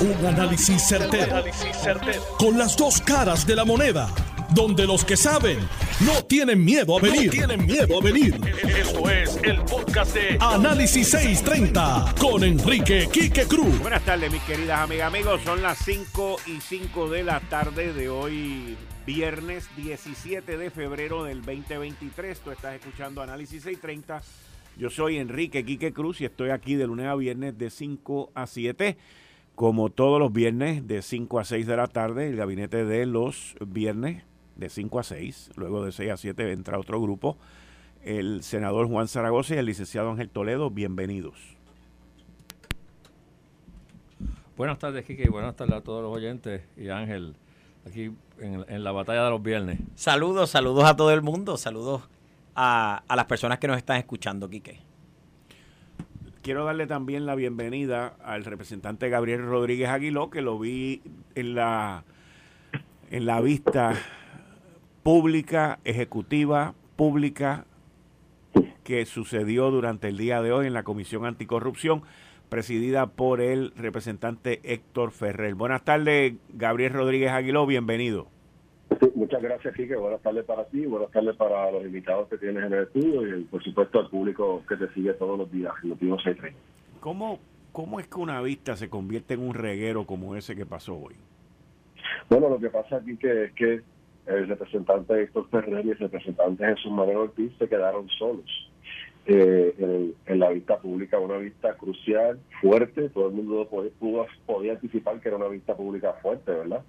Un análisis certero, Con las dos caras de la moneda. Donde los que saben no tienen miedo a venir. tienen miedo a venir. Esto es el podcast de Análisis 630 con Enrique Quique Cruz. Buenas tardes, mis queridas amigas, amigos. Son las 5 y 5 de la tarde de hoy, viernes 17 de febrero del 2023. Tú estás escuchando Análisis 630. Yo soy Enrique Quique Cruz y estoy aquí de lunes a viernes de 5 a 7 como todos los viernes de 5 a 6 de la tarde, el gabinete de los viernes de 5 a 6, luego de 6 a 7 entra otro grupo, el senador Juan Zaragoza y el licenciado Ángel Toledo, bienvenidos. Buenas tardes, Kike, y buenas tardes a todos los oyentes y Ángel, aquí en, la batalla de los viernes. Saludos, saludos a todo el mundo, saludos a, a las personas que nos están escuchando, Quique. Quiero darle también la bienvenida al representante Gabriel Rodríguez Aguiló, que lo vi en la, en la vista pública, ejecutiva, pública, que sucedió durante el día de hoy en la Comisión Anticorrupción, presidida por el representante Héctor Ferrer. Buenas tardes, Gabriel Rodríguez Aguiló, bienvenido. Muchas gracias, Quique. Buenas tardes para ti, buenas tardes para los invitados que tienes en el estudio y, por supuesto, al público que te sigue todos los días, en los 630. ¿Cómo, ¿Cómo es que una vista se convierte en un reguero como ese que pasó hoy? Bueno, lo que pasa aquí que es que el representante Héctor Ferrer y el representante Jesús Manuel Ortiz se quedaron solos eh, en, la vista pública, una vista crucial, fuerte, todo el mundo pudo, podía anticipar que era una vista pública fuerte, ¿verdad?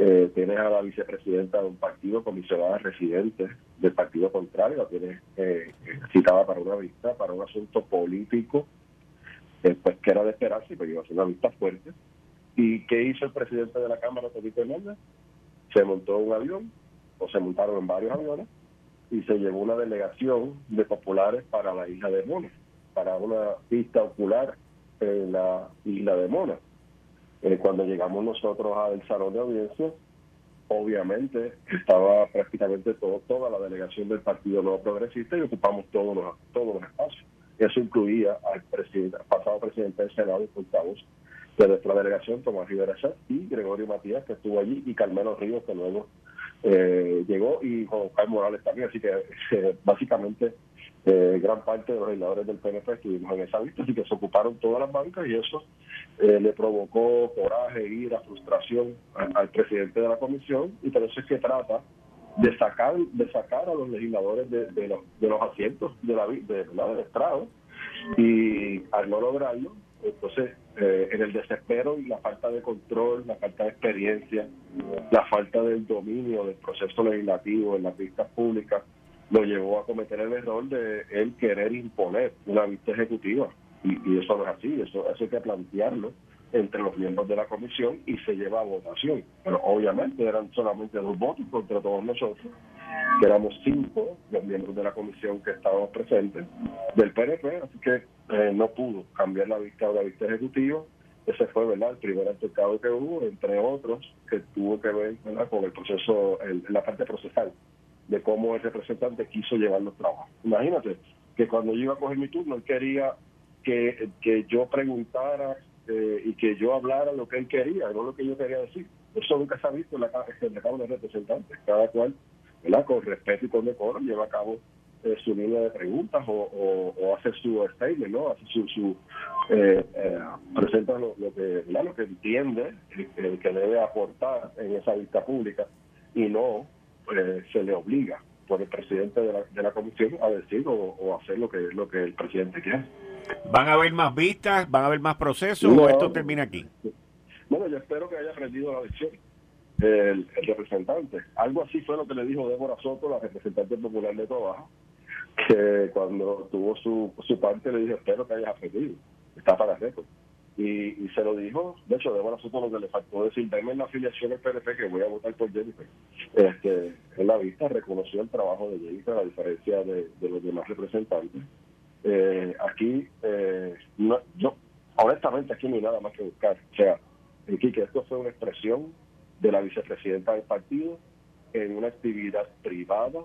Eh, tienes a la vicepresidenta de un partido, comisionada residente del partido contrario, la tienes eh, citada para una vista, para un asunto político, pues que era de esperarse, pero iba a ser una vista fuerte. ¿Y qué hizo el presidente de la Cámara, Tolito Hernández? se montó un avión, o se montaron en varios aviones, y se llevó una delegación de populares para la isla de Mona, para una pista ocular en la isla de Mona. Eh, cuando llegamos nosotros al salón de audiencia, obviamente estaba prácticamente todo, toda la delegación del Partido Nuevo Progresista y ocupamos todos los, todos los espacios. Eso incluía al, presidente, pasado presidente del Senado y portavoz de nuestra delegación, Tomás Rivera y Gregorio Matías, que estuvo allí, y Carmelo Ríos, que luego eh, llegó, y Juan Morales también. Así que eh, básicamente eh, gran parte de los legisladores del PNP estuvimos en esa vista, así que se ocuparon todas las bancas y eso le provocó coraje, ira, frustración al, presidente de la comisión, y por eso es que trata de sacar de sacar a los legisladores de, los, de los asientos de la, de, del estrado y al no lograrlo entonces, eh, en el desespero y la falta de control, la falta de experiencia, la falta del dominio del proceso legislativo en las vistas públicas, lo llevó a cometer el error de él querer imponer una vista ejecutiva. Y, eso no es así, eso, eso hay que plantearlo entre los miembros de la comisión y se lleva a votación. Pero obviamente eran solamente dos votos contra todos nosotros, que éramos cinco los miembros de la comisión que estábamos presentes del PNP, así que eh, no pudo cambiar la vista o la vista ejecutiva. Ese fue verdad el primer altercado que hubo, entre otros, que tuvo que ver con el proceso, la parte procesal, de cómo el representante quiso llevar los trabajos. Imagínate que cuando yo iba a coger mi turno, él quería que, que yo preguntara eh, y que yo hablara lo que él quería, no lo que yo quería decir. Eso nunca se ha visto en la, en la Cámara de Representantes. Cada cual, con respeto y con decoro, lleva a cabo eh, su línea de preguntas o, o, hace su statement, ¿no? Hace su, su eh, presenta lo, que, lo que entiende que debe aportar en esa vista pública y no se le obliga por el presidente de la, de la comisión a decir o, o hacer lo que, lo que el presidente quiere. ¿Van a haber más vistas? ¿Van a haber más procesos? ¿O esto termina aquí? Bueno, yo espero que haya aprendido la lección el, representante. Algo así fue lo que le dijo Débora Soto, la representante popular de Trabajo, que cuando tuvo su, su parte le dije, espero que hayas aprendido. Está para récord. Y, y, se lo dijo, de hecho, Débora Soto lo que le faltó decir, dame la afiliación del PNP que voy a votar por Jennifer. Este, en la vista reconoció el trabajo de Jennifer, a diferencia de los demás representantes eh, aquí, eh, no, yo, honestamente, aquí no hay nada más que buscar. O sea, aquí que esto fue una expresión de la vicepresidenta del partido en una actividad privada,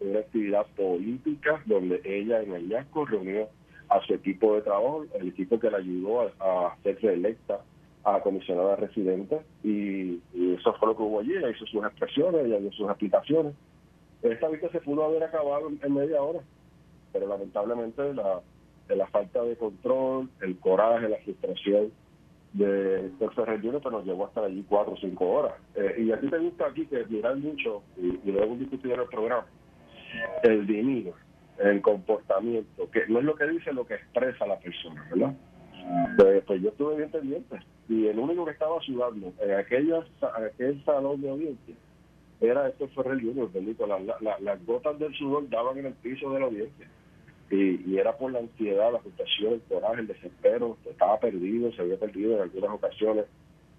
en una actividad política, donde ella en el YASCO reunió a su equipo de trabajo, el equipo que le ayudó a, a ser reelecta a la comisionada residente y, eso fue lo que hubo allí, ella hizo sus expresiones, ella dio sus explicaciones. Esta vista se pudo haber acabado en, media hora, pero lamentablemente la, la falta de control, el coraje, la frustración de del Ferrer Junior pues nos llevó hasta allí cuatro o cinco horas. Eh, y a ti te gusta aquí que mirar mucho, y, y lo hemos discutido en el programa, el demeanor, el comportamiento, que no es lo que dice, lo que expresa la persona, ¿verdad? Pues, pues yo estuve bien pendiente y el único que estaba sudando en aquella, aquel salón de audiencia era este Ferrer Junior, bendito. las gotas del sudor daban en el piso de la audiencia. Y, era por la ansiedad, la frustración, el coraje, el desespero. Estaba perdido, se había perdido en algunas ocasiones.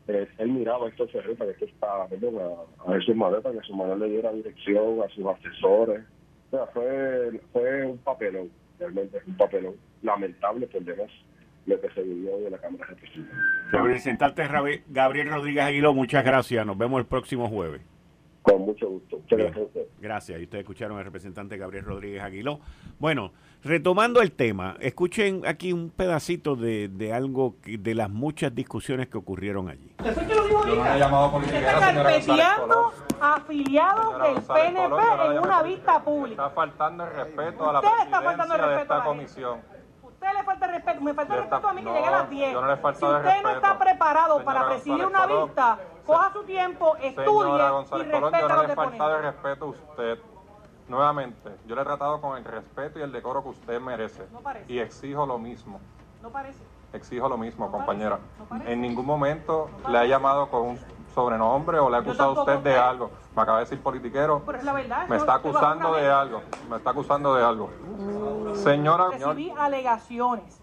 Eh, él miraba a estos Ferrer para que estaba a, a Jesús Manuel, para que su Manuel le diera dirección a sus asesores. O sea, fue, fue un papelón, realmente, un papelón lamentable por demás lo que se vivió de la Cámara de Representantes. Representante Gabriel Rodríguez Aguiló, muchas gracias. Nos vemos el próximo jueves. Con mucho gusto. gracias. Gracias. Y ustedes escucharon al representante Gabriel Rodríguez Aguiló. Bueno, retomando el tema, escuchen aquí un pedacito de, de algo, de las muchas discusiones que ocurrieron allí. Yo no he llamado afiliados del PNP en una vista pública. Está faltando el respeto a la presidencia de esta comisión usted le falta respeto, me falta respeto a mí que llegue a las 10. Yo no le falta si usted no está preparado para presidir una vista, coja su tiempo, estudie y respete Colón, yo no le he faltado el respeto a usted. Nuevamente, yo le he tratado con el respeto y el decoro que usted merece. No parece. Y exijo lo mismo. No parece. Exijo lo mismo, compañera. En ningún momento le ha llamado con un sobrenombre o le ha acusado a usted de algo. Me acaba de decir politiquero. Pero es la verdad. Me está acusando de algo. Me está acusando de algo. Señora. Recibí alegaciones.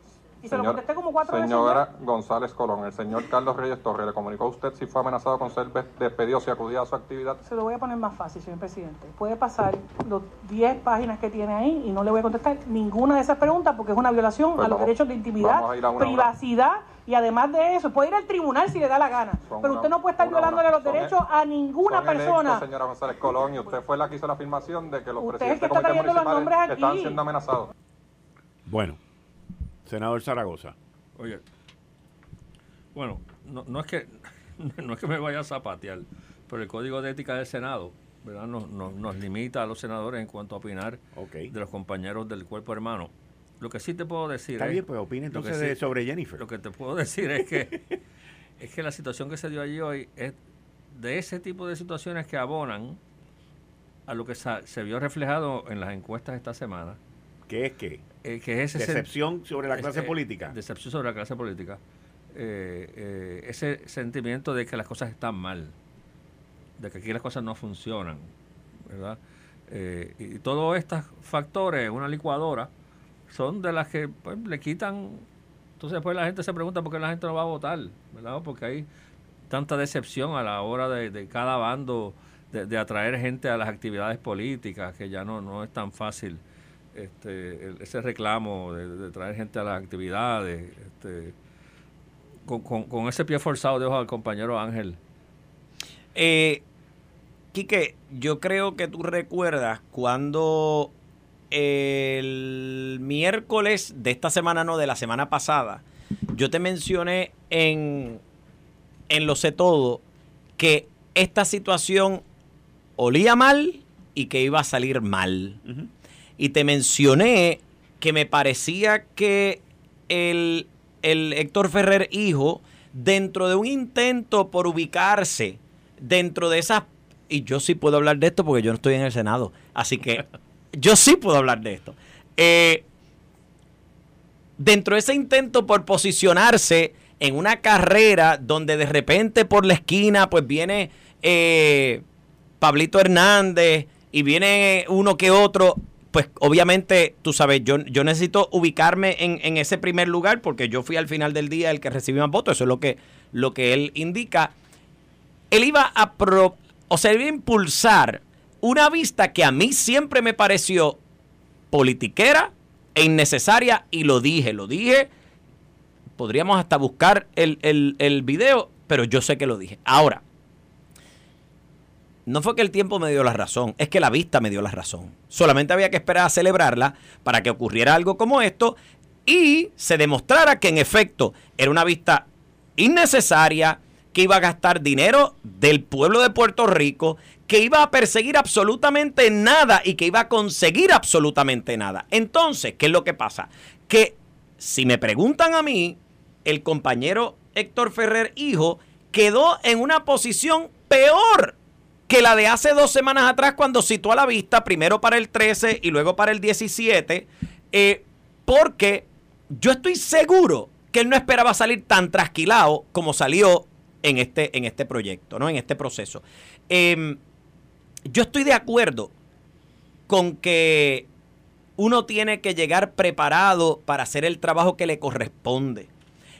Y se lo contesté como cuatro Señora González Colón, el señor Carlos Reyes Torres le comunicó a usted si fue amenazado con ser despedido si acudía a su actividad. Se lo voy a poner más fácil, señor presidente. Puede pasar los 10 páginas que tiene ahí y no le voy a contestar ninguna de esas preguntas porque es una violación pues a los derechos de intimidad, privacidad y además de eso, puede ir al tribunal si le da la gana. pero usted no puede estar violándole los derechos a ninguna persona. señora González Colón, y usted fue la que hizo la afirmación de que los presidentes de comités municipales estaban siendo amenazados. Bueno, Senador Zaragoza. Oye, bueno, no, es que no es que me vaya a zapatear, pero el Código de Ética del Senado ¿verdad? Nos, nos, limita a los senadores en cuanto a opinar de los compañeros del cuerpo hermano. Lo que sí te puedo decir Está bien, pues entonces sobre Jennifer. Lo que te puedo decir es que es que la situación que se dio allí hoy es de ese tipo de situaciones que abonan a lo que se vio reflejado en las encuestas esta semana. ¿Qué es qué? Eh, que es decepción sobre la clase política. Decepción sobre la clase política. Eh, eh, ese sentimiento de que las cosas están mal, de que aquí las cosas no funcionan, ¿verdad? y todos estos factores, una licuadora, son de las que pues, le quitan. Entonces, después la gente se pregunta por qué la gente no va a votar, ¿verdad? Porque hay tanta decepción a la hora de, cada bando de, atraer gente a las actividades políticas que ya no, no es tan fácil este, ese reclamo de, traer gente a las actividades, este, con, ese pie forzado dejo al compañero Ángel. Eh, Quique, yo creo que tú recuerdas cuando el miércoles de esta semana, no, de la semana pasada, yo te mencioné en, en Lo sé todo que esta situación olía mal y que iba a salir mal y te mencioné que me parecía que el, Héctor Ferrer hijo, dentro de un intento por ubicarse dentro de esas... Y yo sí puedo hablar de esto porque yo no estoy en el Senado. Así que yo sí puedo hablar de esto. Eh, dentro de ese intento por posicionarse en una carrera donde de repente por la esquina pues viene eh, Pablito Hernández y viene uno que otro pues obviamente, tú sabes, yo, yo necesito ubicarme en, ese primer lugar porque yo fui al final del día el que recibió más votos, eso es lo que, lo que él indica. Él iba a, pro, o sea, iba a impulsar una vista que a mí siempre me pareció politiquera e innecesaria y lo dije, lo dije. Podríamos hasta buscar el, el, el video, pero yo sé que lo dije. Ahora, no fue que el tiempo me dio la razón, es que la vista me dio la razón. Solamente había que esperar a celebrarla para que ocurriera algo como esto y se demostrara que en efecto era una vista innecesaria, que iba a gastar dinero del pueblo de Puerto Rico, que iba a perseguir absolutamente nada y que iba a conseguir absolutamente nada. Entonces, ¿qué es lo que pasa? Que si me preguntan a mí, el compañero Héctor Ferrer, hijo, quedó en una posición peor que la de hace dos semanas atrás cuando citó a la vista, primero para el 13 y luego para el 17, eh, porque yo estoy seguro que él no esperaba salir tan trasquilado como salió en este, en este proyecto, ¿no? En este proceso. Em, yo estoy de acuerdo con que uno tiene que llegar preparado para hacer el trabajo que le corresponde.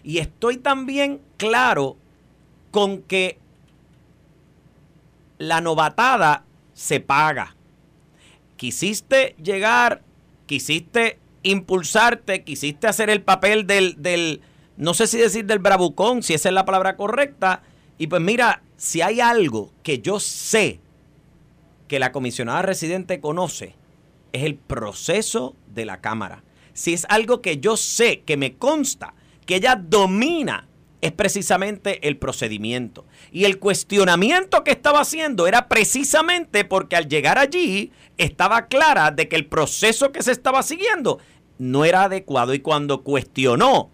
Y estoy también claro con que la novatada se paga. Quisiste llegar, quisiste impulsarte, quisiste hacer el papel del, del, no sé si decir del bravucón, si esa es la palabra correcta. Y pues mira, si hay algo que yo sé que la comisionada residente conoce, es el proceso de la Cámara. Si es algo que yo sé, que me consta, que ella domina es precisamente el procedimiento. Y el cuestionamiento que estaba haciendo era precisamente porque al llegar allí estaba clara de que el proceso que se estaba siguiendo no era adecuado. Y cuando cuestionó,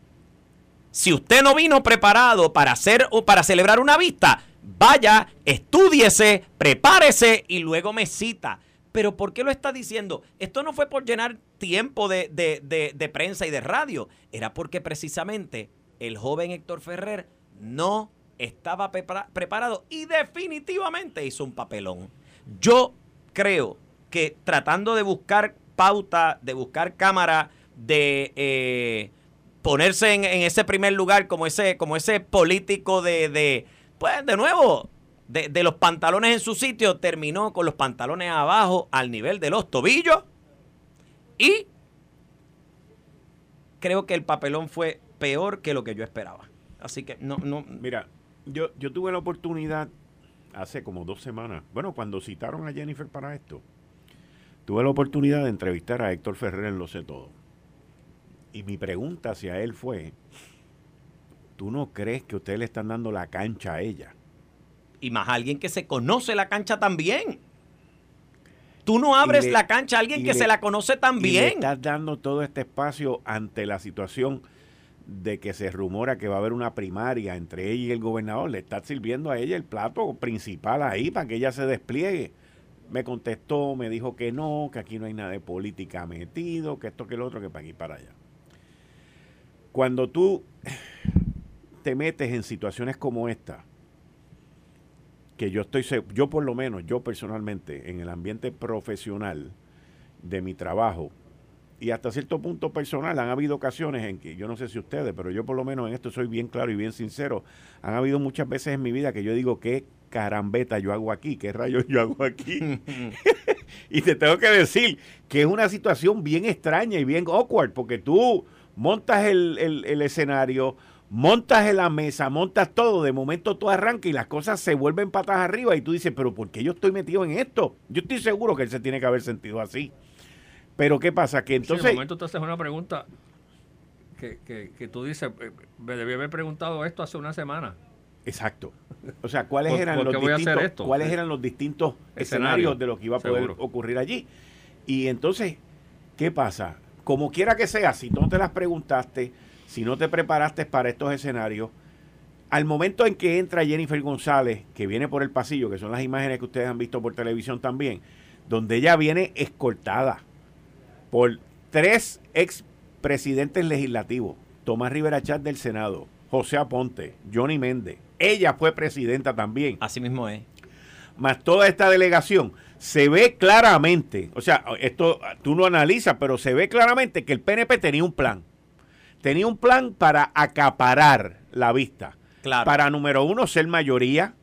si usted no vino preparado para hacer o para celebrar una vista, vaya, estúdiese, prepárese y luego me cita. Pero ¿por qué lo está diciendo? Esto no fue por llenar tiempo de, de, de prensa y de radio. Era porque precisamente el joven Héctor Ferrer no estaba preparado y definitivamente hizo un papelón. Yo creo que tratando de buscar pauta, de buscar cámara, de eh, ponerse en, ese primer lugar como ese, como ese político de, de pues de nuevo, de, de, los pantalones en su sitio, terminó con los pantalones abajo al nivel de los tobillos. Y creo que el papelón fue peor que lo que yo esperaba. Así que no, no. Mira, yo, yo tuve la oportunidad hace como dos semanas, bueno, cuando citaron a Jennifer para esto, tuve la oportunidad de entrevistar a Héctor Ferrer en Lo Sé Todo. Y mi pregunta hacia él fue, ¿tú no crees que ustedes le están dando la cancha a ella? Y más alguien que se conoce la cancha también. Tú no abres la cancha a alguien que se la conoce también. Y estás dando todo este espacio ante la situación de que se rumora que va a haber una primaria entre ella y el gobernador, le está sirviendo a ella el plato principal ahí para que ella se despliegue. Me contestó, me dijo que no, que aquí no hay nada de política metido, que esto, que lo otro, que para aquí para allá. Cuando tú te metes en situaciones como esta, que yo estoy, yo por lo menos, yo personalmente, en el ambiente profesional de mi trabajo, y hasta cierto punto personal, han habido ocasiones en que, yo no sé si ustedes, pero yo por lo menos en esto soy bien claro y bien sincero, han habido muchas veces en mi vida que yo digo, ¿qué carambeta yo hago aquí? ¿Qué rayos yo hago aquí? y te tengo que decir que es una situación bien extraña y bien awkward, porque tú montas el, el escenario, montas en la mesa, montas todo, de momento todo arranca y las cosas se vuelven patas arriba y tú dices, pero ¿por qué yo estoy metido en esto? Yo estoy seguro que él se tiene que haber sentido así. Pero ¿qué pasa? Que entonces... en el momento tú haces una pregunta que, que, tú dices, eh, me debí haber preguntado esto hace una semana. Exacto. O sea, ¿cuáles eran, los distintos, ¿cuáles eran los distintos escenarios de lo que iba a poder ocurrir allí? Y entonces, ¿qué pasa? Como quiera que sea, si no te las preguntaste, si no te preparaste para estos escenarios, al momento en que entra Jennifer González, que viene por el pasillo, que son las imágenes que ustedes han visto por televisión también, donde ella viene escoltada por tres ex presidentes legislativos, Tomás Rivera Chat del Senado, José Aponte, Johnny Méndez. Ella fue presidenta también. Así mismo es. Más toda esta delegación. Se ve claramente, o sea, esto tú no analizas, pero se ve claramente que el PNP tenía un plan. Tenía un plan para acaparar la vista. Claro. Para, número uno, ser mayoría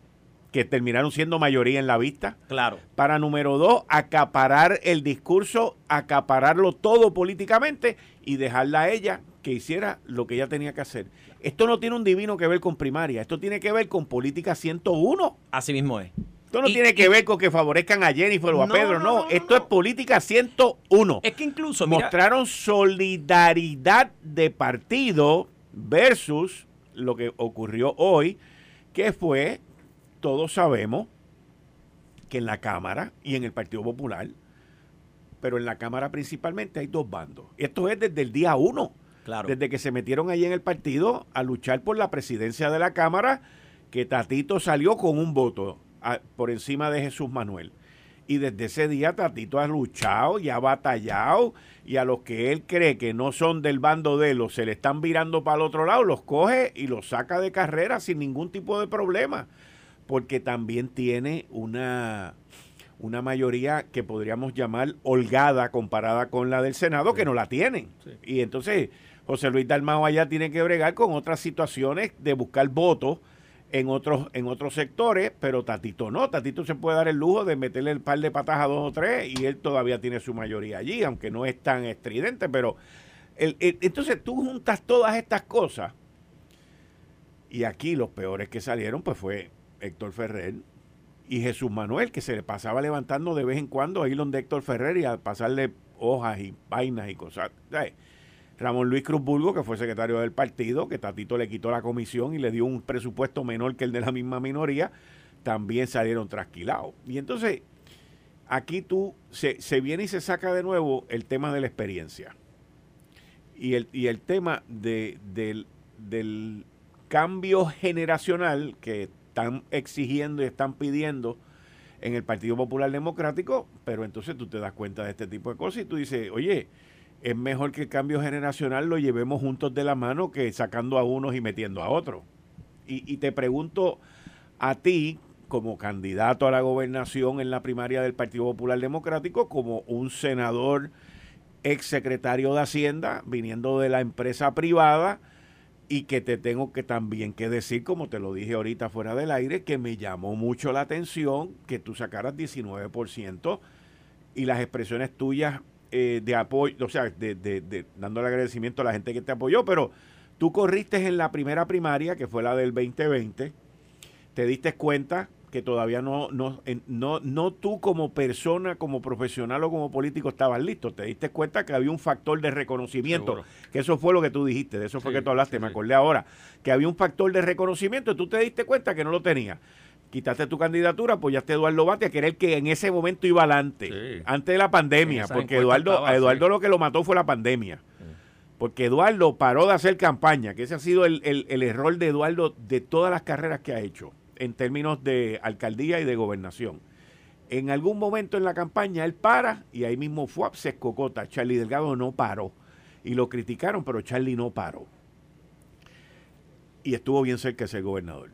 que terminaron siendo mayoría en la vista. Claro. Para número dos, acaparar el discurso, acapararlo todo políticamente y dejarla a ella que hiciera lo que ella tenía que hacer. Esto no tiene un divino que ver con primaria, esto tiene que ver con política 101. Así mismo es. Esto no tiene que ver con que favorezcan a Jennifer o a Pedro, no, esto es política 101. Es que incluso mostraron solidaridad de partido versus lo que ocurrió hoy, que fue, todos sabemos, que en la Cámara y en el Partido Popular, pero en la Cámara principalmente hay dos bandos. Esto es desde el día uno. Claro. Desde que se metieron ahí en el partido a luchar por la presidencia de la Cámara, que Tatito salió con un voto por encima de Jesús Manuel. Y desde ese día Tatito ha luchado y ha batallado y a los que él cree que no son del bando de él o se le están virando para el otro lado, los coge y los saca de carrera sin ningún tipo de problema. Porque también tiene una, una mayoría que podríamos llamar holgada comparada con la del Senado, que no la tienen. Y entonces José Luis Dalmao allá tiene que bregar con otras situaciones de buscar votos en otros, en otros sectores, pero Tatito no. Tatito se puede dar el lujo de meterle el par de patas a dos o tres y él todavía tiene su mayoría allí, aunque no es tan estridente, pero entonces tú juntas todas estas cosas y aquí los peores que salieron pues fue Héctor Ferrer y Jesús Manuel, que se le pasaba levantando de vez en cuando ahí donde Héctor Ferrer y a pasarle hojas y vainas y cosas. Ramón Luis Cruz Burgo, que fue secretario del partido, que Tatito le quitó la comisión y le dio un presupuesto menor que el de la misma minoría, también salieron trasquilados. Y entonces, aquí tú, se, se viene y se saca de nuevo el tema de la experiencia. Y el, y el tema de, del, del cambio generacional que están exigiendo y están pidiendo en el Partido Popular Democrático, pero entonces tú te das cuenta de este tipo de cosas y tú dices, oye, es mejor que el cambio generacional lo llevemos juntos de la mano que sacando a unos y metiendo a otros. Y, te pregunto a ti, como candidato a la gobernación en la primaria del Partido Popular Democrático, como un senador ex secretario de Hacienda, viniendo de la empresa privada, y que te tengo que también que decir, como te lo dije ahorita fuera del aire, que me llamó mucho la atención que tú sacaras 19% y las expresiones tuyas eh, de apoyo, o sea, de, de, dándole agradecimiento a la gente que te apoyó, pero tú corriste en la primera primaria, que fue la del 2020, te diste cuenta que todavía no, no, no, no tú como persona, como profesional o como político estabas listo. Te diste cuenta que había un factor de reconocimiento, que eso fue lo que tú dijiste, de eso fue que tú hablaste, me acordé ahora, que había un factor de reconocimiento y tú te diste cuenta que no lo tenías. Quitaste tu candidatura, apoyaste a Eduardo Batia, que era el que en ese momento iba adelante, antes de la pandemia, porque Eduardo, a Eduardo lo que lo mató fue la pandemia. Porque Eduardo paró de hacer campaña, que ese ha sido el, error de Eduardo de todas las carreras que ha hecho, en términos de alcaldía y de gobernación. En algún momento en la campaña él para y ahí mismo fue se escocota. Charlie Delgado no paró. Y lo criticaron, pero Charlie no paró. Y estuvo bien cerca de ser gobernador.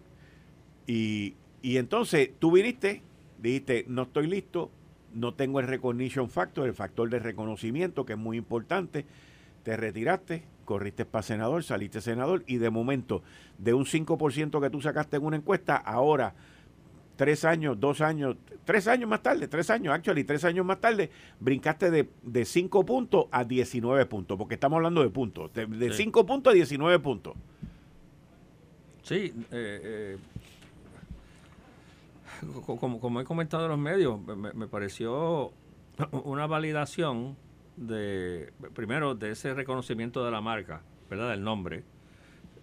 Y y entonces tú viniste, dijiste, no estoy listo, no tengo el recognition factor, el factor de reconocimiento que es muy importante, te retiraste, corriste para senador, saliste senador y de momento de un 5% que tú sacaste en una encuesta, ahora tres años, dos años, tres años más tarde, tres años, actually, tres años más tarde, brincaste de, de 5 puntos a 19 puntos, porque estamos hablando de puntos, de 5 puntos a 19 puntos. Sí, eh, eh como, he comentado en los medios, me, pareció una validación de, primero, de ese reconocimiento de la marca, ¿verdad? Del nombre.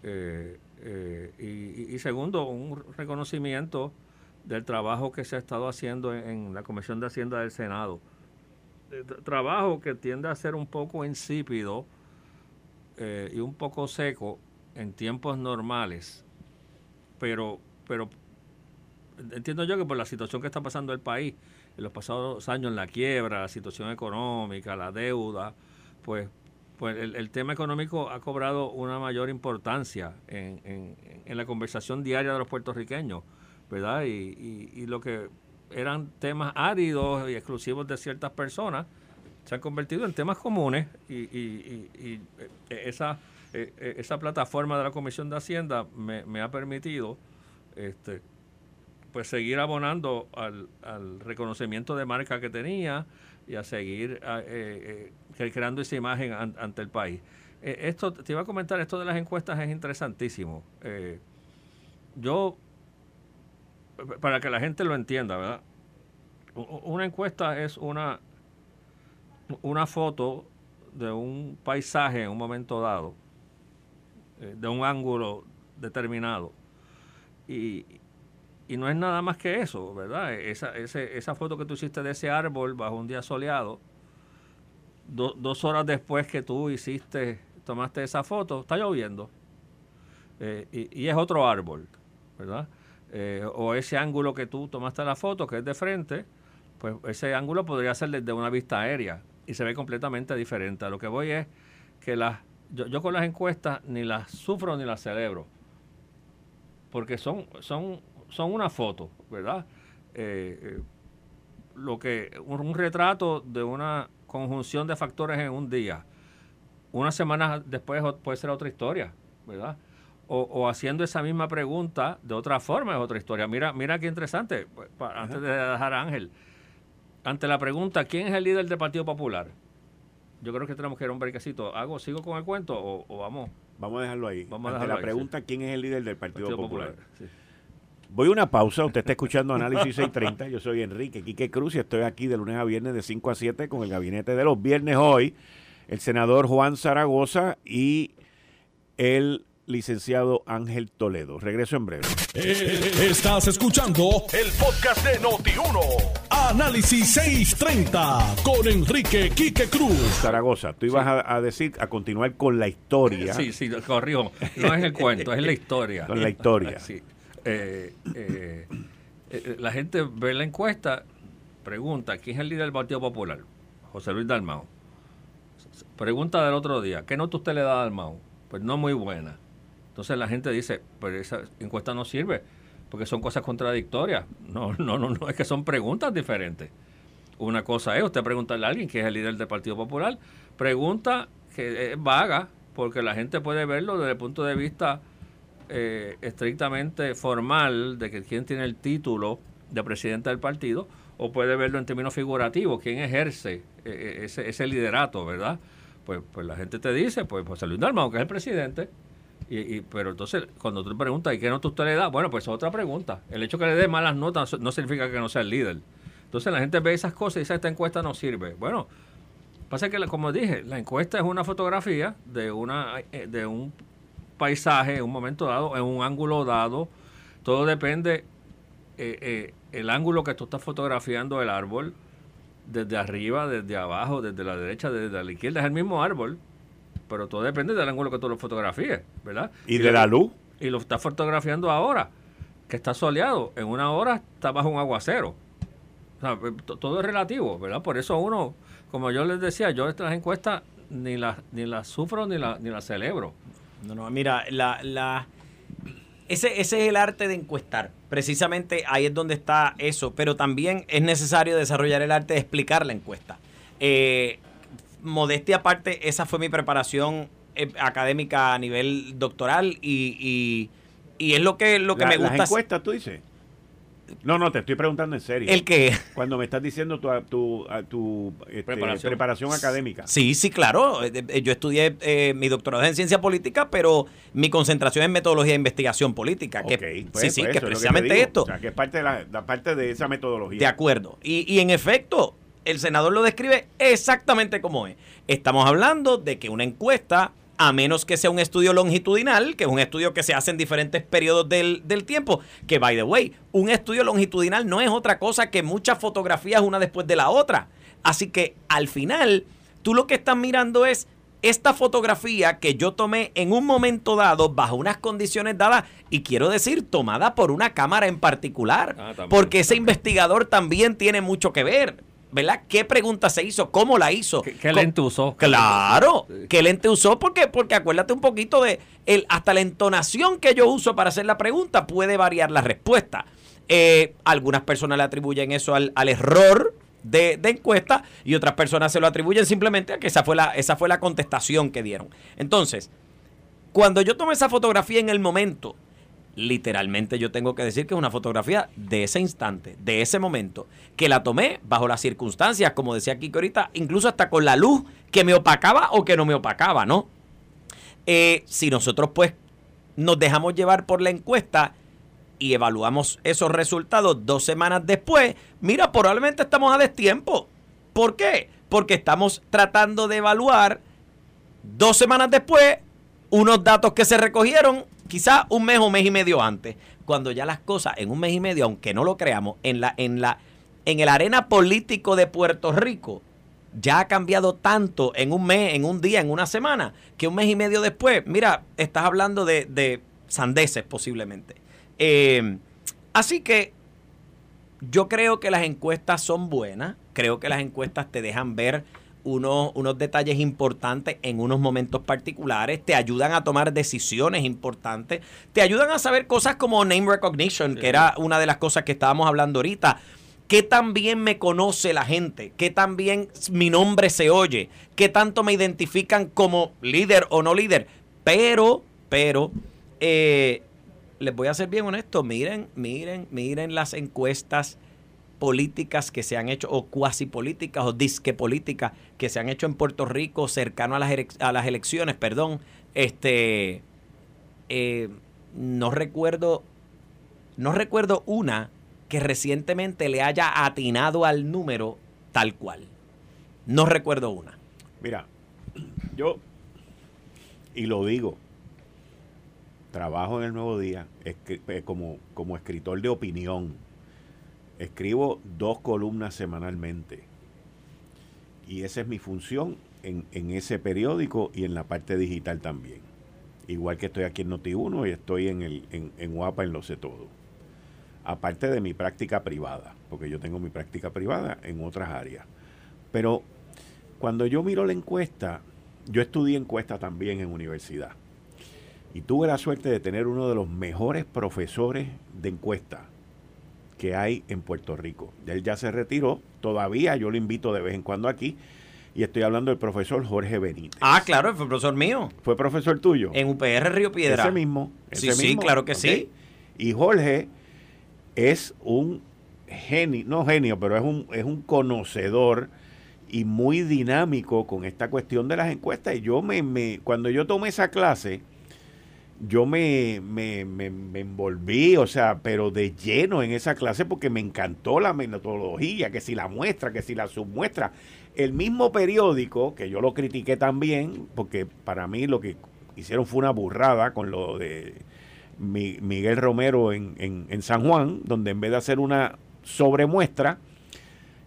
Eh, eh, y, segundo, un reconocimiento del trabajo que se ha estado haciendo en, la Comisión de Hacienda del Senado. trabajo que tiende a ser un poco insípido eh, y un poco seco en tiempos normales, pero, pero entiendo yo que por la situación que está pasando el país en los pasados años, la quiebra, la situación económica, la deuda, pues, pues el, tema económico ha cobrado una mayor importancia en, en, la conversación diaria de los puertorriqueños, ¿verdad? Y, y, lo que eran temas áridos y exclusivos de ciertas personas se han convertido en temas comunes y, y, eh, esa, eh, eh, esa plataforma de la Comisión de Hacienda me, me ha permitido este, pues seguir abonando al, reconocimiento de marca que tenía y a seguir eh, eh, creando esa imagen ante el país. Eh, esto te iba a comentar, esto de las encuestas es interesantísimo. yo, para que la gente lo entienda, ¿verdad? Una encuesta es una, una foto de un paisaje en un momento dado, de un ángulo determinado. Y, no es nada más que eso, ¿verdad? Esa, esa foto que tú hiciste de ese árbol bajo un día soleado, dos horas después que tú hiciste, tomaste esa foto, está lloviendo. Eh, y, es otro árbol, ¿verdad? Eh, o ese ángulo que tú tomaste la foto, que es de frente, pues ese ángulo podría ser desde una vista aérea y se ve completamente diferente. A lo que voy es que las, yo, con las encuestas ni las sufro ni las celebro, porque son, son, son una foto, ¿verdad? Eh, lo que un, retrato de una conjunción de factores en un día. Una semana después puede ser otra historia, ¿verdad? O, haciendo esa misma pregunta de otra forma es otra historia. Mira, mira qué interesante, pues, antes de dejar a Ángel, ante la pregunta, ¿quién es el líder del Partido Popular? Yo creo que tenemos que ir a un brequecito. ¿Hago, sigo con el cuento o, vamos? Vamos a dejarlo ahí. Vamos a ante la pregunta, ¿quién es el líder del Partido, Popular? Voy a una pausa. Usted está escuchando Análisis 630. Yo soy Enrique Quique Cruz y estoy aquí de lunes a viernes de 5 a 7 con el gabinete de los viernes hoy. El senador Juan Zaragoza y el licenciado Ángel Toledo. Regreso en breve. Eh, estás escuchando el podcast de Noti1. Análisis 630 con Enrique Quique Cruz. Zaragoza, tú ibas a, decir, a continuar con la historia. Sí, sí, corrió. No es el cuento, es la historia. Con la historia. Sí. Eh, eh, eh, la gente ve la encuesta, pregunta, ¿quién es el líder del Partido Popular? José Luis Dalmao. Pregunta del otro día, ¿qué nota usted le da a Dalmao? Pues no muy buena. Entonces la gente dice, pero esa encuesta no sirve, porque son cosas contradictorias. No, no, no, no, es que son preguntas diferentes. Una cosa es usted preguntarle a alguien que es el líder del Partido Popular, pregunta que es vaga, porque la gente puede verlo desde el punto de vista eh, estrictamente formal de que quién tiene el título de presidente del partido, o puede verlo en términos figurativos, quién ejerce eh, eh, ese, ese, liderato, ¿verdad? Pues, pues la gente te dice, pues José Luis Dalmau, que es el presidente, y, pero entonces cuando tú preguntas, ¿y qué nota usted le da? Bueno, pues es otra pregunta. El hecho que le dé malas notas no significa que no sea el líder. Entonces la gente ve esas cosas y dice, esta encuesta no sirve. Bueno, pasa que, como dije, la encuesta es una fotografía de, una, de un paisaje en un momento dado, en un ángulo dado. Todo depende eh, eh, el ángulo que tú estás fotografiando el árbol, desde arriba, desde abajo, desde la derecha, desde la izquierda, es el mismo árbol, pero todo depende del ángulo que tú lo fotografíes, ¿verdad? Y, de la luz. Y lo estás fotografiando ahora, que está soleado. En una hora está bajo un aguacero. Eh, todo es relativo, ¿verdad? Por eso uno, como yo les decía, yo estas encuestas ni las ni las sufro ni, la, ni las celebro. No, no, mira, la, la, ese, ese es el arte de encuestar. Precisamente ahí es donde está eso. Pero también es necesario desarrollar el arte de explicar la encuesta. Eh, modestia aparte, esa fue mi preparación eh, académica a nivel doctoral y, y, es lo que, lo que me gusta. Las encuestas, tú dices. No, no, te estoy preguntando en serio. ¿El qué? Cuando me estás diciendo tu, tu, tu este, preparación. académica. Sí, sí, claro. Eh, eh, yo estudié eh, mi doctorado en ciencia política, pero mi concentración es en metodología de investigación política. Que, pues, sí, sí, pues que precisamente esto. O sea, que es parte de, la, parte de esa metodología. De acuerdo. Y, y en efecto, el senador lo describe exactamente como es. Estamos hablando de que una encuesta a menos que sea un estudio longitudinal, que es un estudio que se hace en diferentes periodos del, tiempo, que by the way, un estudio longitudinal no es otra cosa que muchas fotografías una después de la otra. Así que al final, tú lo que estás mirando es esta fotografía que yo tomé en un momento dado, bajo unas condiciones dadas, y quiero decir, tomada por una cámara en particular, ah, porque ese investigador también tiene mucho que ver. ¿Verdad? ¿Qué pregunta se hizo? ¿Cómo la hizo? ¿Qué, lente usó? Claro, ¿qué lente usó? Porque, porque acuérdate un poquito de el, hasta la entonación que yo uso para hacer la pregunta puede variar la respuesta. Eh, algunas personas le atribuyen eso al, error de, de, encuesta y otras personas se lo atribuyen simplemente a que esa fue, la, esa fue la contestación que dieron. Entonces, cuando yo tomé esa fotografía en el momento literalmente yo tengo que decir que es una fotografía de ese instante, de ese momento, que la tomé bajo las circunstancias, como decía Kiko ahorita, incluso hasta con la luz que me opacaba o que no me opacaba, ¿no? Eh, si nosotros pues nos dejamos llevar por la encuesta y evaluamos esos resultados dos semanas después, mira, probablemente estamos a destiempo. ¿Por qué? Porque estamos tratando de evaluar dos semanas después unos datos que se recogieron quizá un mes o mes y medio antes, cuando ya las cosas en un mes y medio, aunque no lo creamos, en la, en la, en el arena político de Puerto Rico, ya ha cambiado tanto en un mes, en un día, en una semana, que un mes y medio después, mira, estás hablando de, de sandeces posiblemente. Eh, así que yo creo que las encuestas son buenas, creo que las encuestas te dejan ver unos, unos detalles importantes en unos momentos particulares, te ayudan a tomar decisiones importantes, te ayudan a saber cosas como name recognition, que era una de las cosas que estábamos hablando ahorita. ¿Qué tan bien me conoce la gente? ¿Qué tan bien mi nombre se oye? ¿Qué tanto me identifican como líder o no líder? Pero, pero, eh, les voy a ser bien honesto, miren, miren, miren las encuestas políticas que se han hecho, o cuasi políticas, o disque políticas que se han hecho en Puerto Rico cercano a las, a las elecciones, perdón, este, eh, no recuerdo, no recuerdo una que recientemente le haya atinado al número tal cual. No recuerdo una. Mira, yo, y lo digo, trabajo en el Nuevo Día eh, como, como escritor de opinión Escribo dos columnas semanalmente. Y esa es mi función en, ese periódico y en la parte digital también. Igual que estoy aquí en Noti1 y estoy en, el, en, en Guapa en Lo Sé Todo. Aparte de mi práctica privada, porque yo tengo mi práctica privada en otras áreas. Pero cuando yo miro la encuesta, yo estudié encuesta también en universidad. Y tuve la suerte de tener uno de los mejores profesores de encuesta que hay en Puerto Rico. Él ya se retiró, todavía yo lo invito de vez en cuando aquí. Y estoy hablando del profesor Jorge Benítez. Ah, claro, fue profesor mío. ¿Fue profesor tuyo? En UPR Río Piedra. Ese mismo. sí, sí, claro que sí. Y Jorge es un genio, no genio, pero es un, es un conocedor y muy dinámico con esta cuestión de las encuestas. Y yo me, me cuando yo tomé esa clase, yo me, me, me, envolví, o sea, pero de lleno en esa clase porque me encantó la metodología, que si la muestra, que si la submuestra. El mismo periódico, que yo lo critiqué también, porque para mí lo que hicieron fue una burrada con lo de Miguel Romero en, en, San Juan, donde en vez de hacer una sobremuestra,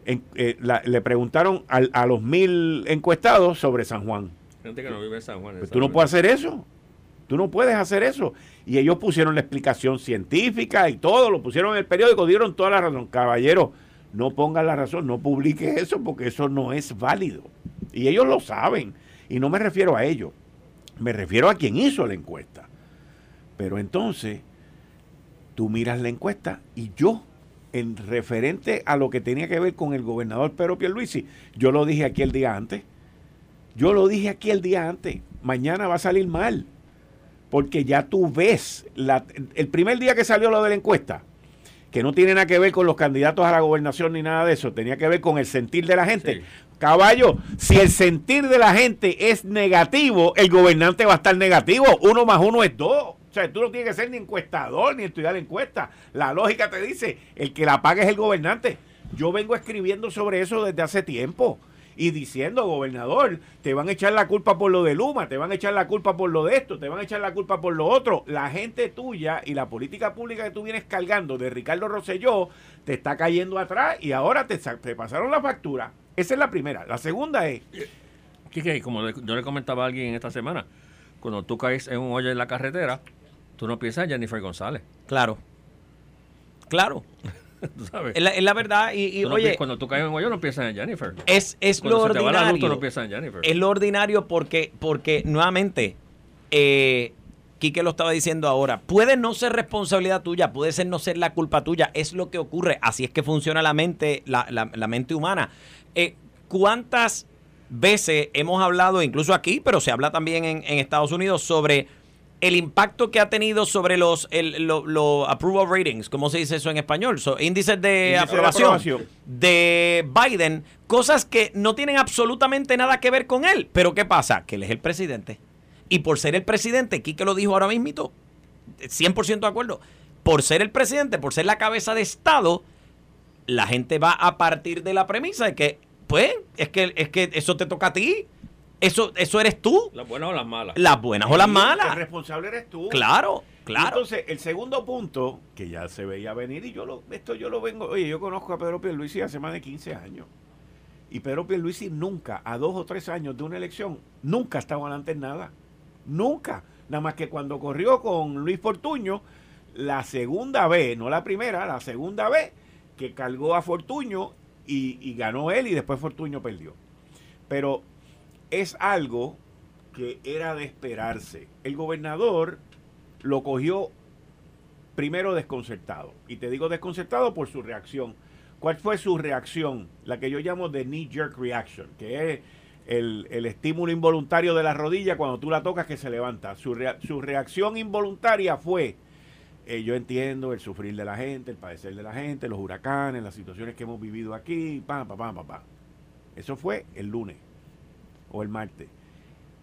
en, eh, le preguntaron a los mil encuestados sobre San Juan. Gente que no vive en San Juan. Pues tú no puedes hacer eso. Tú no puedes hacer eso. Y ellos pusieron la explicación científica y todo, lo pusieron en el periódico, dieron toda la razón. Caballero, no pongan la razón, no publique eso porque eso no es válido. Y ellos lo saben. Y no me refiero a ellos, me refiero a quien hizo la encuesta. Pero entonces, tú miras la encuesta y yo, en referente a lo que tenía que ver con el gobernador Pedro Pierluisi, yo lo dije aquí el día antes. Yo lo dije aquí el día antes. Mañana va a salir mal porque ya tú ves, el primer día que salió lo de la encuesta, que no tiene nada que ver con los candidatos a la gobernación ni nada de eso, tenía que ver con el sentir de la gente. Caballo, si el sentir de la gente es negativo, el gobernante va a estar negativo. Uno más uno es dos. O sea, tú no tienes que ser ni encuestador ni estudiar encuesta. La lógica te dice, el que la paga es el gobernante. Yo vengo escribiendo sobre eso desde hace tiempo y diciendo, gobernador, te van a echar la culpa por lo de Luma, te van a echar la culpa por lo de esto, te van a echar la culpa por lo otro. La gente tuya y la política pública que tú vienes cargando de Ricardo Rosselló te está cayendo atrás y ahora te, te pasaron la factura. Esa es la primera. La segunda es... Quique, como yo le comentaba a alguien esta semana, cuando tú caes en un hoyo en la carretera, tú no piensas en Jennifer González. Claro. Claro. Es, la, verdad. Y, oye, cuando tú caes en un hoyo no piensas en Jennifer. Es, es lo ordinario. no en Jennifer. Es lo ordinario porque, porque nuevamente, eh, Quique lo estaba diciendo ahora, puede no ser responsabilidad tuya, puede ser no ser la culpa tuya, es lo que ocurre. Así es que funciona la mente, la, la, mente humana. Eh, ¿Cuántas veces hemos hablado, incluso aquí, pero se habla también en, en Estados Unidos, sobre el impacto que ha tenido sobre los el, approval ratings, ¿cómo se dice eso en español? índices de aprobación, de Biden, cosas que no tienen absolutamente nada que ver con él. Pero ¿qué pasa? Que él es el presidente. Y por ser el presidente, Quique lo dijo ahora mismo, 100% de acuerdo, por ser el presidente, por ser la cabeza de Estado, la gente va a partir de la premisa de que, pues, es que, es que eso te toca a ti Eso, eso eres tú. Las buenas o las malas. Las buenas o las malas. El responsable eres tú. Claro, claro. Entonces, el segundo punto, que ya se veía venir, y yo lo, esto yo lo vengo, oye, yo conozco a Pedro Pierluisi hace más de 15 años. Y Pedro Pierluisi nunca, a dos o tres años de una elección, nunca estaba adelante en nada. Nunca. Nada más que cuando corrió con Luis Fortuño, la segunda vez, no la primera, la segunda vez, que cargó a Fortuño y, y ganó él y después Fortuño perdió. Pero es algo que era de esperarse. El gobernador lo cogió primero desconcertado. Y te digo desconcertado por su reacción. ¿Cuál fue su reacción? La que yo llamo de knee jerk reaction, que es el, estímulo involuntario de la rodilla cuando tú la tocas que se levanta. Su, su reacción involuntaria fue, eh, yo entiendo el sufrir de la gente, el padecer de la gente, los huracanes, las situaciones que hemos vivido aquí, pam, pam, pam, pam. Eso fue el lunes o el martes.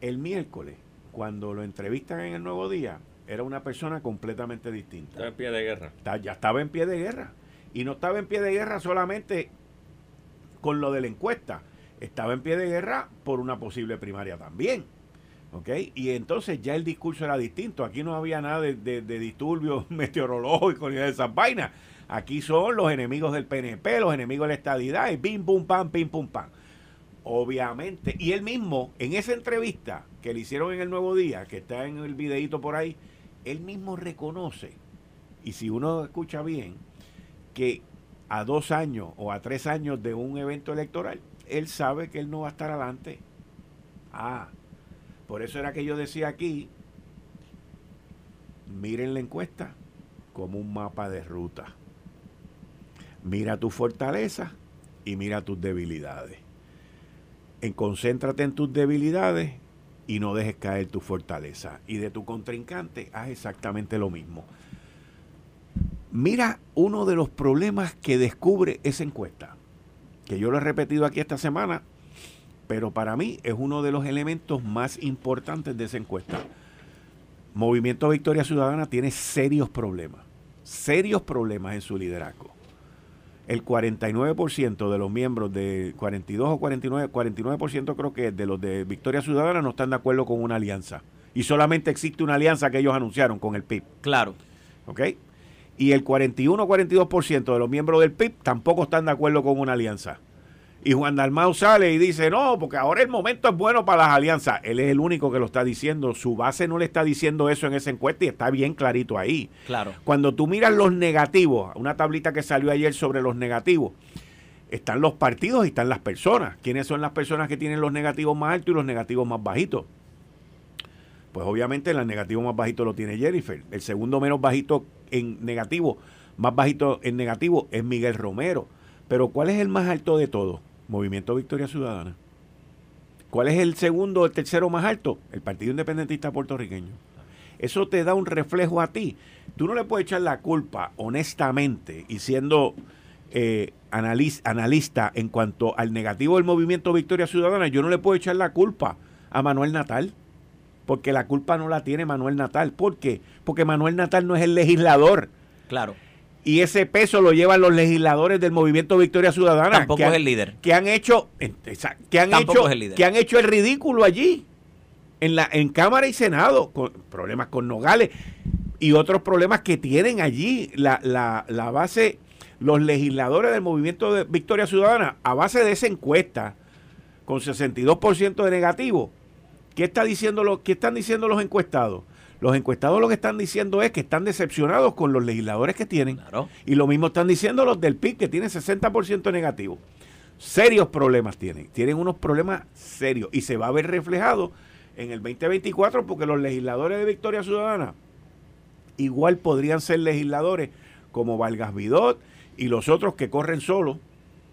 El miércoles, cuando lo entrevistan en el Nuevo Día, era una persona completamente distinta. Estaba en pie de guerra. ya estaba en pie de guerra. Y no estaba en pie de guerra solamente con lo de la encuesta. Estaba en pie de guerra por una posible primaria también. ¿Ok? Y entonces ya el discurso era distinto. Aquí no había nada de, de disturbios meteorológicos ni de esas vainas. Aquí son los enemigos del PNP, los enemigos de la estadidad, y pim, pum, pam, pim, pum, pam. Obviamente. Y él mismo, en esa entrevista que le hicieron en el Nuevo Día, que está en el videito por ahí, él mismo reconoce, y si uno escucha bien, que a dos años o a tres años de un evento electoral, él sabe que él no va a estar adelante. Ah, por eso era que yo decía aquí, miren la encuesta como un mapa de ruta. Mira tu fortaleza y mira tus debilidades en concéntrate en tus debilidades y no dejes caer tu fortaleza. Y de tu contrincante, haz exactamente lo mismo. Mira uno de los problemas que descubre esa encuesta, que yo lo he repetido aquí esta semana, pero para mí es uno de los elementos más importantes de esa encuesta. Movimiento Victoria Ciudadana tiene serios problemas, serios problemas en su liderazgo el 49% de los miembros de 42 o 49, 49% creo que de los de Victoria Ciudadana no están de acuerdo con una alianza. Y solamente existe una alianza que ellos anunciaron con el PIB. Claro. ¿Ok? Y el 41 o 42% de los miembros del PIB tampoco están de acuerdo con una alianza. Y Juan Dalmau sale y dice, no, porque ahora el momento es bueno para las alianzas. Él es el único que lo está diciendo. Su base no le está diciendo eso en esa encuesta y está bien clarito ahí. Claro. Cuando tú miras los negativos, una tablita que salió ayer sobre los negativos, están los partidos y están las personas. ¿Quiénes son las personas que tienen los negativos más altos y los negativos más bajitos? Pues obviamente el negativo más bajito lo tiene Jennifer. El segundo menos bajito en negativo, más bajito en negativo es Miguel Romero. Pero ¿cuál es el más alto de todos? Movimiento Victoria Ciudadana. ¿Cuál es el segundo o el tercero más alto? El Partido Independentista Puertorriqueño. Eso te da un reflejo a ti. Tú no le puedes echar la culpa honestamente y siendo eh, analista en cuanto al negativo del movimiento Victoria Ciudadana, yo no le puedo echar la culpa a Manuel Natal. Porque la culpa no la tiene Manuel Natal. ¿Por qué? Porque Manuel Natal no es el legislador. Claro y ese peso lo llevan los legisladores del movimiento Victoria Ciudadana. Tampoco es el líder. Que han hecho, que han hecho, el que han hecho el ridículo allí, en la, en Cámara y Senado, con problemas con Nogales y otros problemas que tienen allí la, la, la base, los legisladores del movimiento de Victoria Ciudadana, a base de esa encuesta, con 62% de negativo. ¿Qué está diciendo lo, qué están diciendo los encuestados? Los encuestados lo que están diciendo es que están decepcionados con los legisladores que tienen. Y lo mismo están diciendo los del PIB, que tienen 60% negativo. Serios problemas tienen. Tienen unos problemas serios. Y se va a ver reflejado en el 2024 porque los legisladores de Victoria Ciudadana igual podrían ser legisladores como Vargas Vidot y los otros que corren solos.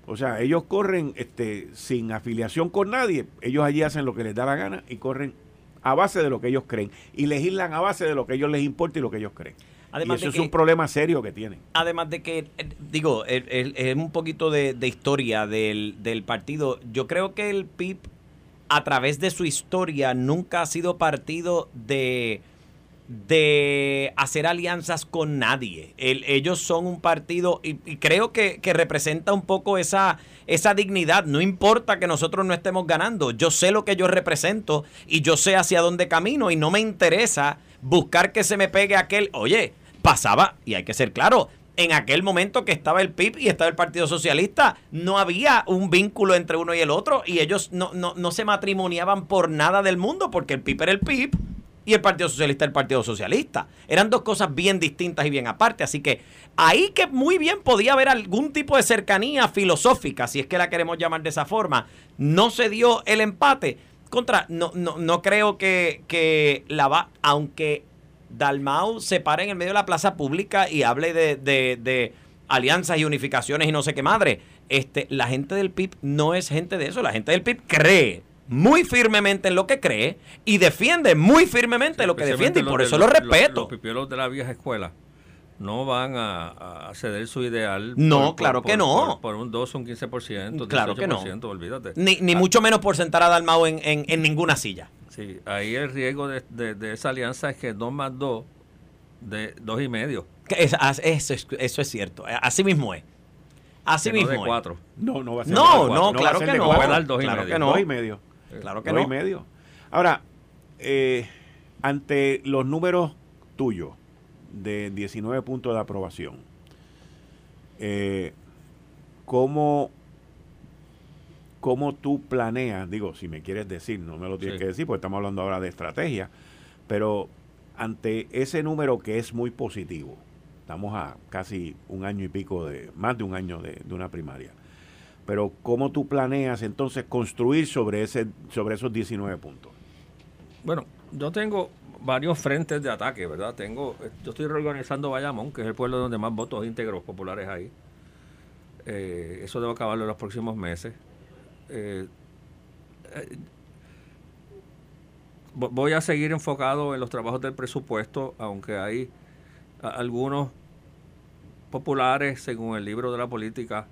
O sea, ellos corren este, sin afiliación con nadie. Ellos allí hacen lo que les da la gana y corren a base de lo que ellos creen y legislan a base de lo que ellos les importa y lo que ellos creen. Además y eso es un problema serio que tienen. Además de que, eh, digo, es un poquito de, historia del, del, partido. Yo creo que el PIB, a través de su historia, nunca ha sido partido de de hacer alianzas con nadie. ellos son un partido y, creo que, que, representa un poco esa, esa dignidad. No importa que nosotros no estemos ganando. Yo sé lo que yo represento y yo sé hacia dónde camino y no me interesa buscar que se me pegue aquel. Oye, pasaba, y hay que ser claro, en aquel momento que estaba el PIB y estaba el Partido Socialista, no había un vínculo entre uno y el otro y ellos no, no, no se matrimoniaban por nada del mundo porque el PIB era el PIB y el Partido Socialista el Partido Socialista. Eran dos cosas bien distintas y bien aparte. Así que ahí que muy bien podía haber algún tipo de cercanía filosófica, si es que la queremos llamar de esa forma. No se dio el empate. Contra, no, no, no creo que, que la va, aunque Dalmau se pare en el medio de la plaza pública y hable de, de alianzas y unificaciones y no sé qué madre. Este, la gente del PIB no es gente de eso. La gente del PIB cree muy firmemente en lo que cree y defiende muy firmemente lo que defiende y por eso lo respeto. Los, pipiolos de la vieja escuela no van a, ceder su ideal. No, claro que no. Por, un 2 o un 15%, claro que no. olvídate. Ni, ni ah. mucho menos por sentar a Dalmau en, en, ninguna silla. Sí, ahí el riesgo de, de, esa alianza es que 2 más 2, de 2 y medio. eso, eso es cierto, así mismo es. Así mismo. No de 4. No, no va a ser No, no, claro que no. Puede dar 2 y medio. Dos y medio. Claro que no. y medio. Ahora, eh, ante los números tuyos de 19 puntos de aprobación, eh, ¿cómo, ¿cómo tú planeas? Digo, si me quieres decir, no me lo tienes que decir, porque estamos hablando ahora de estrategia, pero ante ese número que es muy positivo, estamos a casi un año y pico de, más de un año de una primaria pero ¿cómo tú planeas entonces construir sobre, ese, sobre esos 19 puntos? Bueno, yo tengo varios frentes de ataque, ¿verdad? Tengo, yo estoy reorganizando Bayamón, que es el pueblo donde más votos íntegros populares hay. Eh, eso debo acabarlo en los próximos meses. Eh, eh, voy a seguir enfocado en los trabajos del presupuesto, aunque hay algunos populares, según el libro de la política,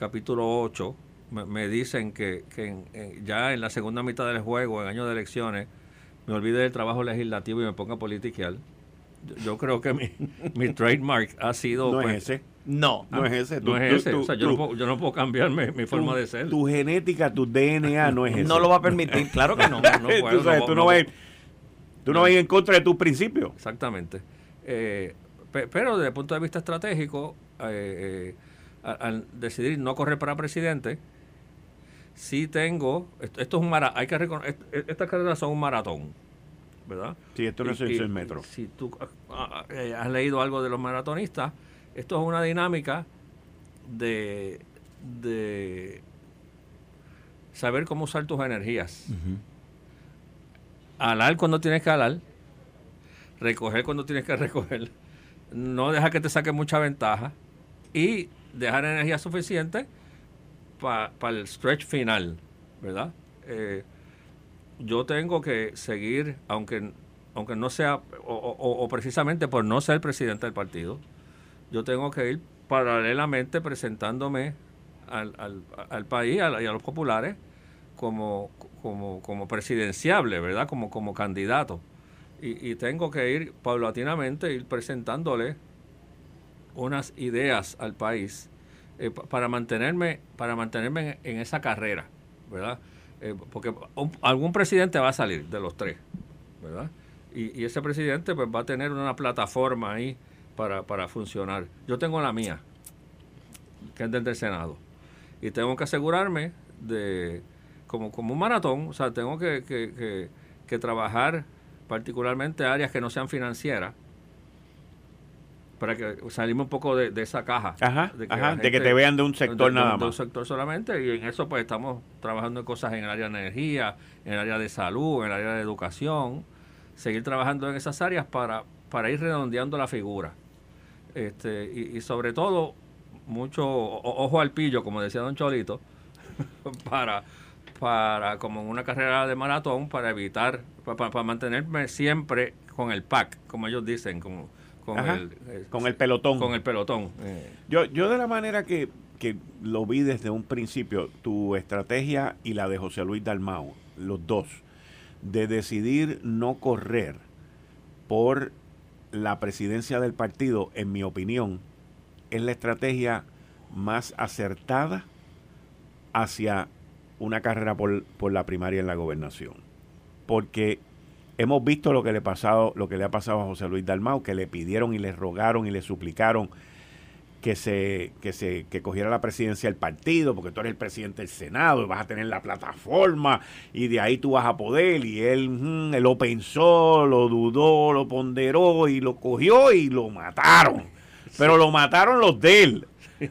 capítulo 8, me, dicen que, ya en la segunda mitad del juego, en año de elecciones, me olvide del trabajo legislativo y me ponga a politiquear. Yo, creo que mi, mi, trademark ha sido... No es pues, ese. No. No es ese. no es ese. o sea, yo, no puedo, yo, no puedo, cambiar mi, forma de ser. Tu genética, tu DNA no es ese. No lo va a permitir. Claro que no. no, puedo, tú no, vas, tú no vas en contra de tus principios. Exactamente. Eh, pero desde el punto de vista estratégico, eh, eh al, decidir no correr para presidente, si tengo, esto, es un maratón, hay que estas carreras son un maratón, ¿verdad? Sí, esto no es el metro. Si tú ah, ah, eh, has leído algo de los maratonistas, esto es una dinámica de, de saber cómo usar tus energías. Alar cuando tienes que alar, recoger cuando tienes que recoger, no deja que te saque mucha ventaja y dejar energía suficiente para el stretch final, ¿verdad? Eh, yo tengo que seguir, aunque, aunque no sea, o, precisamente por no ser presidente del partido, yo tengo que ir paralelamente presentándome al, al, país y a los populares como, como, como presidenciable, ¿verdad? Como, como candidato. Y, y tengo que ir paulatinamente, ir presentándole unas ideas al país eh, para mantenerme para mantenerme en, esa carrera, ¿verdad? Eh, porque algún presidente va a salir de los tres, ¿verdad? Y, ese presidente pues va a tener una plataforma ahí para, para funcionar. Yo tengo la mía, que es del Senado, y tengo que asegurarme de, como, como un maratón, o sea, tengo que, que, que trabajar particularmente áreas que no sean financieras, para que salimos un poco de, esa caja. de, que, te vean de un sector nada más. De un sector solamente y en eso pues estamos trabajando en cosas en el área de energía, en el área de salud, en el área de educación, seguir trabajando en esas áreas para, para ir redondeando la figura. Este, y, sobre todo, mucho ojo al pillo, como decía don Cholito, para, para como en una carrera de maratón, para evitar, para, para mantenerme siempre con el pack, como ellos dicen, como con, el, eh, con el pelotón. Con el pelotón. Eh. Yo, yo de la manera que, que lo vi desde un principio, tu estrategia y la de José Luis Dalmau, los dos, de decidir no correr, por la presidencia del partido, en mi opinión, es la estrategia más acertada hacia una carrera por, por la primaria en la gobernación. Porque hemos visto lo que le pasado, lo que le ha pasado a José Luis Dalmau, que le pidieron y le rogaron y le suplicaron que se, que se que cogiera la presidencia del partido, porque tú eres el presidente del Senado y vas a tener la plataforma y de ahí tú vas a poder. Y él, mm, él lo pensó, lo dudó, lo ponderó y lo cogió y lo mataron. Pero lo mataron los de él.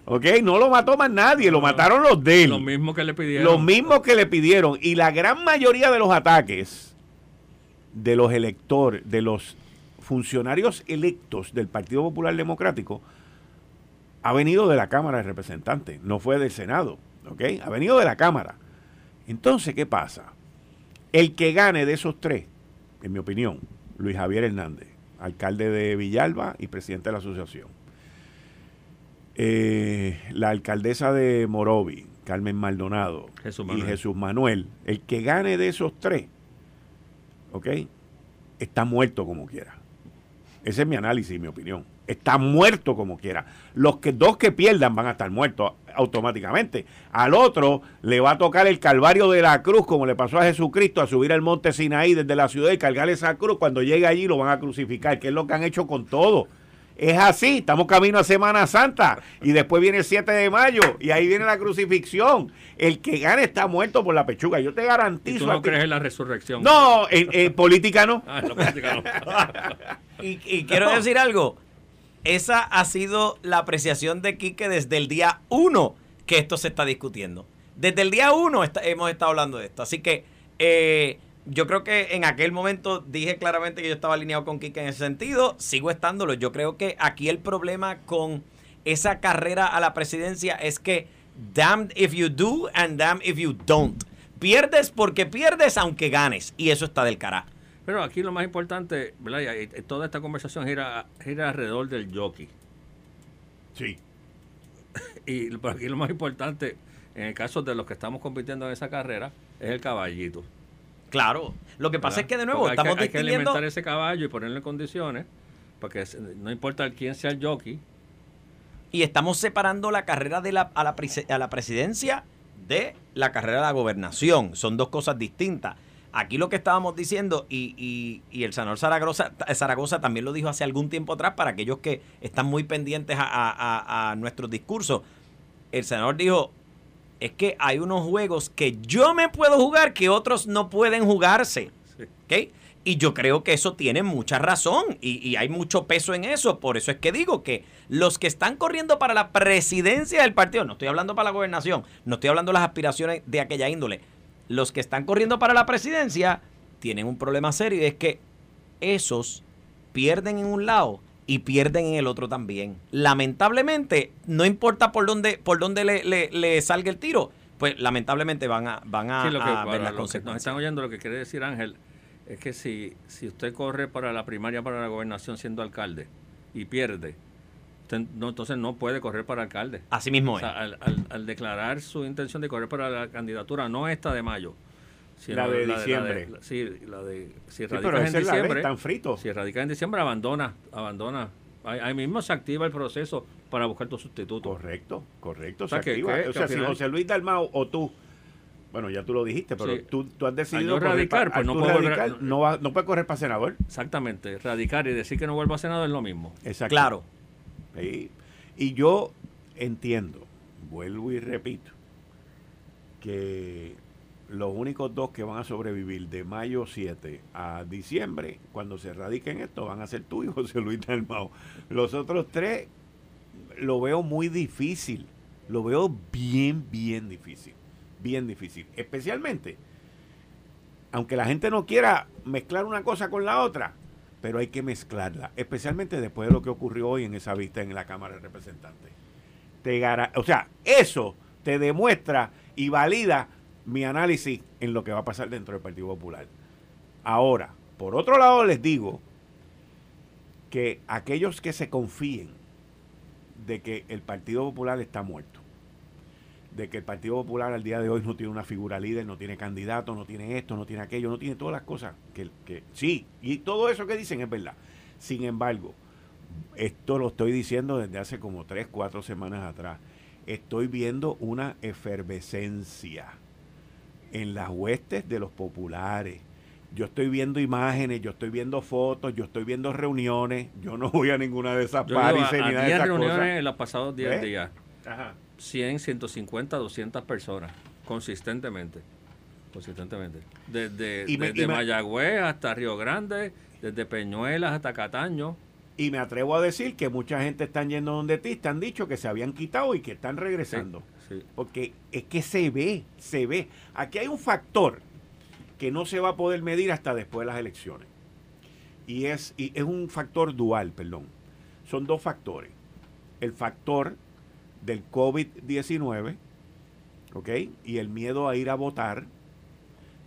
¿Ok? No lo mató más nadie, lo mataron los de él. Lo mismo que le pidieron. Lo mismo que le pidieron. Y la gran mayoría de los ataques de los electores, de los funcionarios electos del Partido Popular Democrático, ha venido de la Cámara de Representantes, no fue del Senado, ¿ok? Ha venido de la Cámara. Entonces, ¿qué pasa? El que gane de esos tres, en mi opinión, Luis Javier Hernández, alcalde de Villalba y presidente de la asociación. Eh, la alcaldesa de Morovi, Carmen Maldonado, y Jesús Manuel, el que gane de esos tres, ¿ok? Está muerto como quiera. Ese es mi análisis y mi opinión está muerto como quiera. Los que, dos que pierdan van a estar muertos automáticamente. Al otro le va a tocar el calvario de la cruz, como le pasó a Jesucristo, a subir al monte Sinaí desde la ciudad y cargar esa cruz. Cuando llegue allí lo van a crucificar, que es lo que han hecho con todo. Es así, estamos camino a Semana Santa y después viene el 7 de mayo y ahí viene la crucifixión. El que gane está muerto por la pechuga. Yo te garantizo. ¿Y tú no crees en la resurrección? No, en, política no. Ah, en política no. y quiero decir algo esa ha sido la apreciación de Quique desde el día uno que esto se está discutiendo. Desde el día uno hemos estado hablando de esto. Así que eh, yo creo que en aquel momento dije claramente que yo estaba alineado con Quique en ese sentido. Sigo estándolo. Yo creo que aquí el problema con esa carrera a la presidencia es que damned if you do and damned if you don't. Pierdes porque pierdes aunque ganes. Y eso está del carajo. Pero aquí lo más importante, ¿verdad? toda esta conversación gira, gira alrededor del jockey. Sí. y aquí lo más importante, en el caso de los que estamos compitiendo en esa carrera, es el caballito. Claro. Lo que pasa es que, de nuevo, estamos hay que, hay que alimentar ese caballo y ponerle en condiciones, porque no importa quién sea el jockey. Y estamos separando la carrera de la, a, la, a la presidencia de la carrera de la gobernación. Son dos cosas distintas. Aquí lo que estábamos diciendo, y, el senador Zaragoza, Zaragoza, también lo dijo hace algún tiempo atrás, para aquellos que están muy pendientes a, nuestros discursos, el senador dijo, es que hay unos juegos que yo me puedo jugar que otros no pueden jugarse. Y yo creo que eso tiene mucha razón y, y, hay mucho peso en eso. Por eso es que digo que los que están corriendo para la presidencia del partido, no estoy hablando para la gobernación, no estoy hablando de las aspiraciones de aquella índole, los que están corriendo para la presidencia tienen un problema serio y es que esos pierden en un lado y pierden en el otro también. Lamentablemente, no importa por dónde, por dónde le, salga el tiro, pues lamentablemente van a, van a, ver las consecuencias. nos están oyendo lo que quiere decir Ángel es que si, si usted corre para la primaria para la gobernación siendo alcalde y pierde, no, entonces no puede correr para alcalde. Así mismo es. al, declarar su intención de correr para la candidatura, no esta de mayo, la de diciembre. sí, la de. Si radica en diciembre. están fritos. Si radica en diciembre, abandona. abandona ahí, mismo se activa el proceso para buscar tu sustituto. Correcto, correcto. O sea, se activa. o sea si José Luis Dalmao o tú. Bueno, ya tú lo dijiste, pero tú, tú, has decidido radicar, pues no, no, va, no puede correr para senador. Exactamente, radicar y decir que no vuelva a senador es lo mismo. Exacto. Claro. Y yo entiendo, vuelvo y repito, que los únicos dos que van a sobrevivir de mayo 7 a diciembre, cuando se radiquen esto, van a ser tú y José Luis Dalmao. Los otros tres lo veo muy difícil, lo veo bien, bien difícil, bien difícil. Especialmente, aunque la gente no quiera mezclar una cosa con la otra, pero hay que mezclarla, especialmente después de lo que ocurrió hoy en esa vista en la Cámara de Representantes. Te o sea, eso te demuestra y valida mi análisis en lo que va a pasar dentro del Partido Popular. Ahora, por otro lado, les digo que aquellos que se confíen de que el Partido Popular está muerto, de que el Partido Popular al día de hoy no tiene una figura líder, no tiene candidato, no tiene esto, no tiene aquello, no tiene todas las cosas que, que sí, y todo eso que dicen es verdad. Sin embargo, esto lo estoy diciendo desde hace como tres, cuatro semanas atrás. Estoy viendo una efervescencia en las huestes de los populares. Yo estoy viendo imágenes, yo estoy viendo fotos, yo estoy viendo reuniones. Yo no voy a ninguna de esas paris ni nada de esas reuniones en los pasados 10 días. Ajá. 100, 150, 200 personas, consistentemente. Consistentemente. Desde, desde Mayagüez hasta Río Grande, desde Peñuelas hasta Cataño. Y me atrevo a decir que mucha gente están yendo donde ti, te han dicho que se habían quitado y que están regresando. Porque es que se ve, se ve. Aquí hay un factor que no se va a poder medir hasta después de las elecciones. Y es, y es un factor dual, perdón. Son dos factores. El factor del COVID-19, ¿ok? Y el miedo a ir a votar,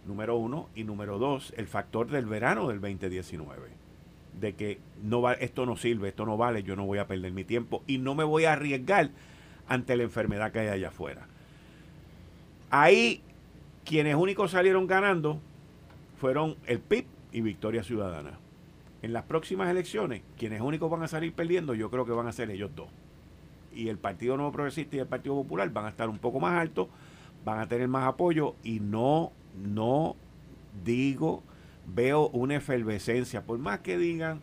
número uno. Y número dos, el factor del verano del 2019. De que no va, esto no sirve, esto no vale, yo no voy a perder mi tiempo y no me voy a arriesgar ante la enfermedad que hay allá afuera. Ahí, quienes únicos salieron ganando fueron el PIB y Victoria Ciudadana. En las próximas elecciones, quienes únicos van a salir perdiendo, yo creo que van a ser ellos dos y el Partido Nuevo Progresista y el Partido Popular van a estar un poco más altos, van a tener más apoyo y no, no digo, veo una efervescencia, por más que digan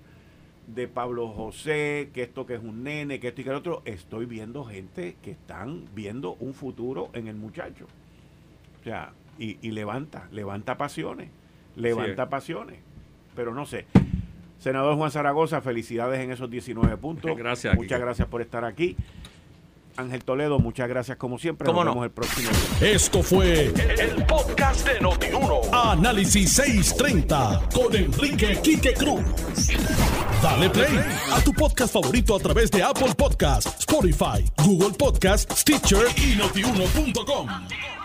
de Pablo José, que esto que es un nene, que esto y que el otro, estoy viendo gente que están viendo un futuro en el muchacho. O sea, y, levanta, levanta pasiones, levanta pasiones. Pero no sé, Senador Juan Zaragoza, felicidades en esos 19 puntos. Gracias. Muchas gracias por estar aquí. Ángel Toledo, muchas gracias como siempre. Nos vemos el próximo día. Esto fue el, podcast de Notiuno. Análisis 630 con Enrique Quique Cruz. Dale play a tu podcast favorito a través de Apple Podcasts, Spotify, Google Podcasts, Stitcher y notiuno.com.